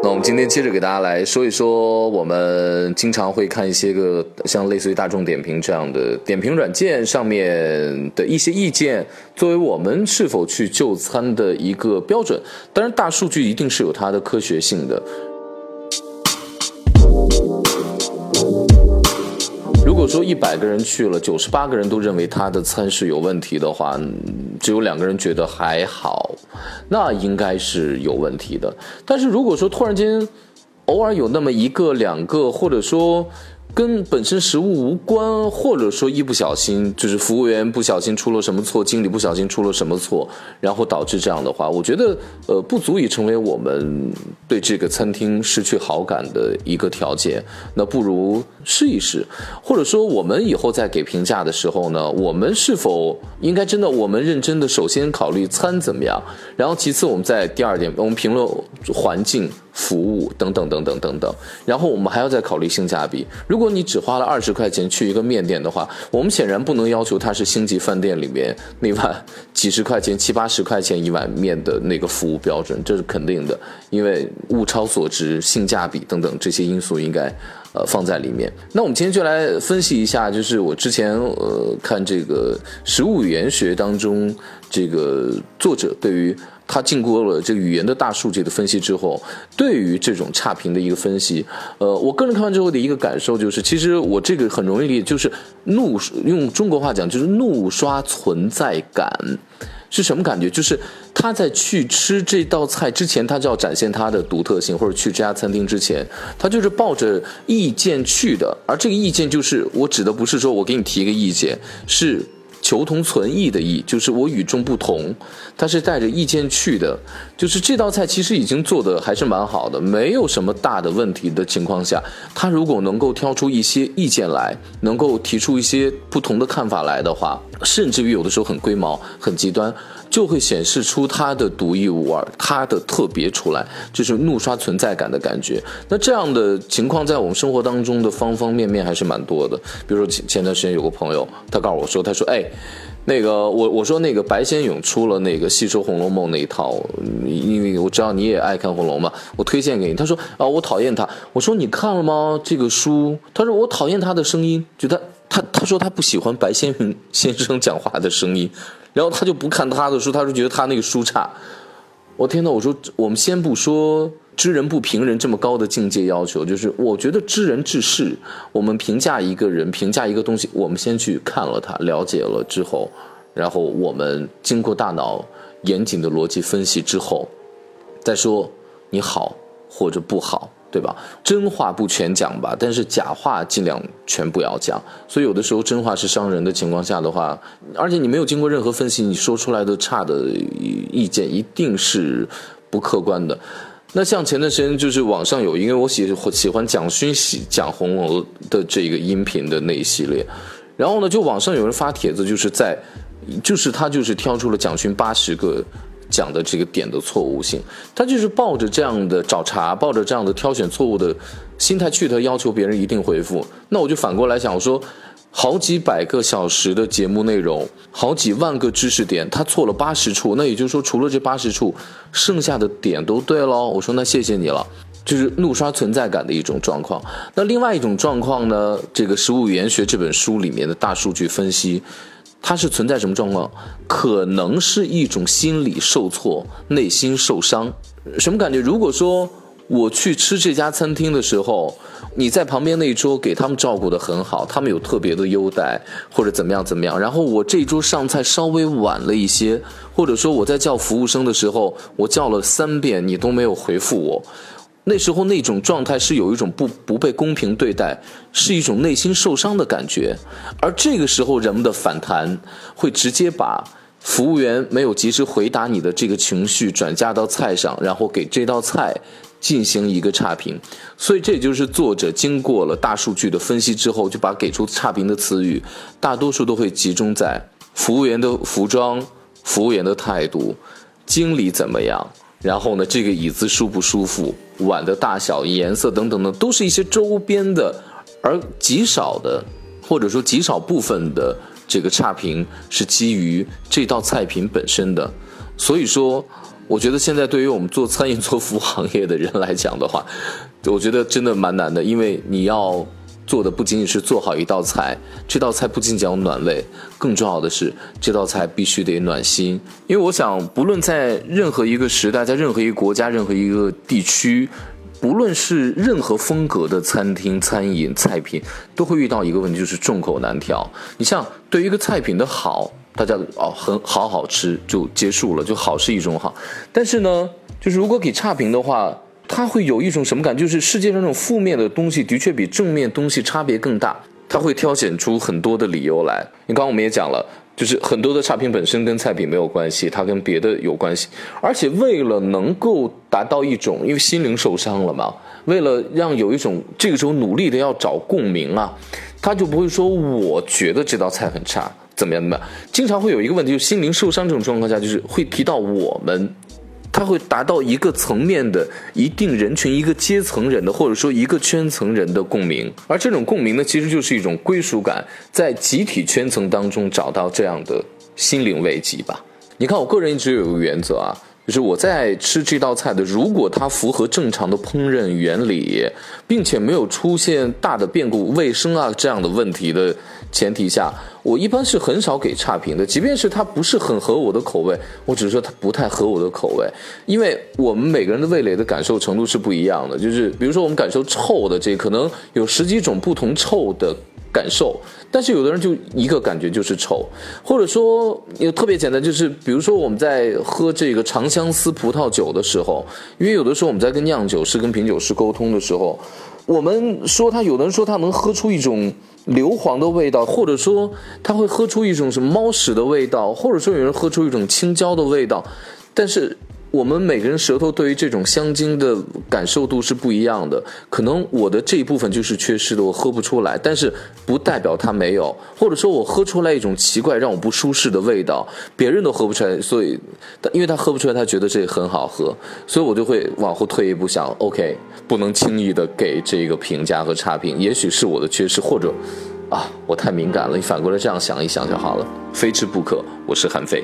那我们今天接着给大家来说一说，我们经常会看一些个像类似于大众点评这样的点评软件上面的一些意见，作为我们是否去就餐的一个标准。当然，大数据一定是有它的科学性的。说一百个人去了，九十八个人都认为他的餐是有问题的话，只有两个人觉得还好，那应该是有问题的。但是如果说突然间，偶尔有那么一个两个，或者说。跟本身食物无关，或者说一不小心就是服务员不小心出了什么错，经理不小心出了什么错，然后导致这样的话，我觉得呃不足以成为我们对这个餐厅失去好感的一个条件。那不如试一试，或者说我们以后在给评价的时候呢，我们是否应该真的我们认真的首先考虑餐怎么样，然后其次我们在第二点我们评论环境。服务等等等等等等，然后我们还要再考虑性价比。如果你只花了二十块钱去一个面店的话，我们显然不能要求它是星级饭店里面那碗几十块钱、七八十块钱一碗面的那个服务标准，这是肯定的，因为物超所值、性价比等等这些因素应该呃放在里面。那我们今天就来分析一下，就是我之前呃看这个食物语言学当中这个作者对于。他经过了这个语言的大数据的分析之后，对于这种差评的一个分析，呃，我个人看完之后的一个感受就是，其实我这个很容易理解，就是怒用中国话讲就是怒刷存在感，是什么感觉？就是他在去吃这道菜之前，他就要展现他的独特性，或者去这家餐厅之前，他就是抱着意见去的，而这个意见就是我指的不是说我给你提一个意见，是。求同存异的异，就是我与众不同，他是带着意见去的。就是这道菜其实已经做的还是蛮好的，没有什么大的问题的情况下，他如果能够挑出一些意见来，能够提出一些不同的看法来的话，甚至于有的时候很龟毛、很极端。就会显示出它的独一无二，它的特别出来，就是怒刷存在感的感觉。那这样的情况在我们生活当中的方方面面还是蛮多的。比如说前前段时间有个朋友，他告诉我说，他说，哎，那个我我说那个白先勇出了那个吸收《红楼梦》那一套，因为我知道你也爱看《红楼梦》，我推荐给你。他说啊，我讨厌他。我说你看了吗？这个书？他说我讨厌他的声音，就他他他说他不喜欢白先先生讲话的声音。然后他就不看他的书，他就觉得他那个书差。我天呐，我说我们先不说知人不评人这么高的境界要求，就是我觉得知人知事，我们评价一个人、评价一个东西，我们先去看了他，了解了之后，然后我们经过大脑严谨的逻辑分析之后，再说你好或者不好。对吧？真话不全讲吧，但是假话尽量全不要讲。所以有的时候真话是伤人的情况下的话，而且你没有经过任何分析，你说出来的差的意见一定是不客观的。那像前段时间就是网上有，因为我喜喜欢蒋勋喜讲红楼的这个音频的那一系列，然后呢，就网上有人发帖子，就是在，就是他就是挑出了蒋勋八十个。讲的这个点的错误性，他就是抱着这样的找茬，抱着这样的挑选错误的心态去，他要求别人一定回复。那我就反过来想，我说，好几百个小时的节目内容，好几万个知识点，他错了八十处，那也就是说，除了这八十处，剩下的点都对喽。我说那谢谢你了，就是怒刷存在感的一种状况。那另外一种状况呢，这个《食物语言学》这本书里面的大数据分析。它是存在什么状况？可能是一种心理受挫、内心受伤，什么感觉？如果说我去吃这家餐厅的时候，你在旁边那一桌给他们照顾得很好，他们有特别的优待或者怎么样怎么样，然后我这桌上菜稍微晚了一些，或者说我在叫服务生的时候，我叫了三遍你都没有回复我。那时候那种状态是有一种不不被公平对待，是一种内心受伤的感觉，而这个时候人们的反弹会直接把服务员没有及时回答你的这个情绪转嫁到菜上，然后给这道菜进行一个差评。所以这就是作者经过了大数据的分析之后，就把给出差评的词语大多数都会集中在服务员的服装、服务员的态度、经理怎么样。然后呢，这个椅子舒不舒服，碗的大小、颜色等等的，都是一些周边的，而极少的，或者说极少部分的这个差评是基于这道菜品本身的。所以说，我觉得现在对于我们做餐饮、做服务行业的人来讲的话，我觉得真的蛮难的，因为你要做的不仅仅是做好一道菜，这道菜不仅仅要暖胃，更重要的是这道菜必须得暖心。因为我想，不论在任何一个时代，在任何一个国家、任何一个地区。不论是任何风格的餐厅、餐饮、菜品，都会遇到一个问题，就是众口难调。你像对于一个菜品的好，大家哦很好好吃就结束了，就好是一种好。但是呢，就是如果给差评的话，他会有一种什么感？就是世界上这种负面的东西的确比正面东西差别更大，他会挑选出很多的理由来。你刚刚我们也讲了。就是很多的差评本身跟菜品没有关系，它跟别的有关系。而且为了能够达到一种，因为心灵受伤了嘛，为了让有一种这个时候努力的要找共鸣啊，他就不会说我觉得这道菜很差，怎么样怎么样。经常会有一个问题，就是心灵受伤这种状况下，就是会提到我们。它会达到一个层面的一定人群、一个阶层人的，或者说一个圈层人的共鸣，而这种共鸣呢，其实就是一种归属感，在集体圈层当中找到这样的心灵慰藉吧。你看，我个人一直有一个原则啊，就是我在吃这道菜的，如果它符合正常的烹饪原理，并且没有出现大的变故、卫生啊这样的问题的。前提下，我一般是很少给差评的，即便是它不是很合我的口味，我只是说它不太合我的口味，因为我们每个人的味蕾的感受程度是不一样的。就是比如说，我们感受臭的这可能有十几种不同臭的感受，但是有的人就一个感觉就是臭，或者说也特别简单，就是比如说我们在喝这个长相思葡萄酒的时候，因为有的时候我们在跟酿酒师、跟品酒师沟通的时候，我们说他有的人说他能喝出一种。硫磺的味道，或者说他会喝出一种什么猫屎的味道，或者说有人喝出一种青椒的味道，但是我们每个人舌头对于这种香精的感受度是不一样的。可能我的这一部分就是缺失的，我喝不出来，但是不代表它没有，或者说我喝出来一种奇怪让我不舒适的味道，别人都喝不出来，所以因为他喝不出来，他觉得这很好喝，所以我就会往后退一步想，OK。不能轻易的给这个评价和差评，也许是我的缺失，或者，啊，我太敏感了。你反过来这样想一想就好了，非吃不可。我是韩非。